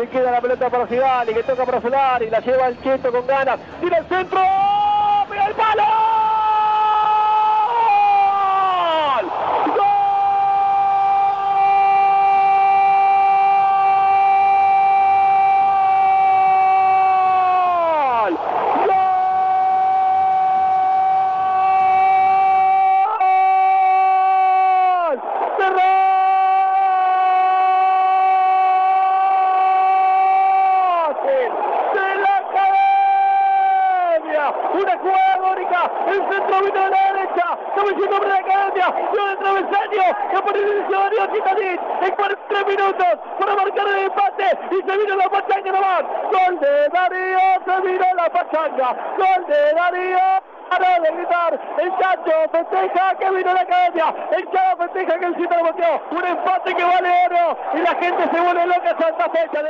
Se queda la pelota para Sigali, que toca para Solari, la lleva el Cheto con ganas. Tira el centro. Una jugada agónica, el centro vino de la derecha, diciendo hombre de academia, dio el travesaño, que por el Darío Quintanís, en 43 minutos, para marcar el empate, y se vino la pachanga nomás, gol de Darío, se vino la pachanga, gol de Darío, para de gritar, el Chacho festeja que vino la academia, el Chavo festeja que el Cito lo bloqueó, un empate que vale oro, y la gente se vuelve loca Santa Fecha.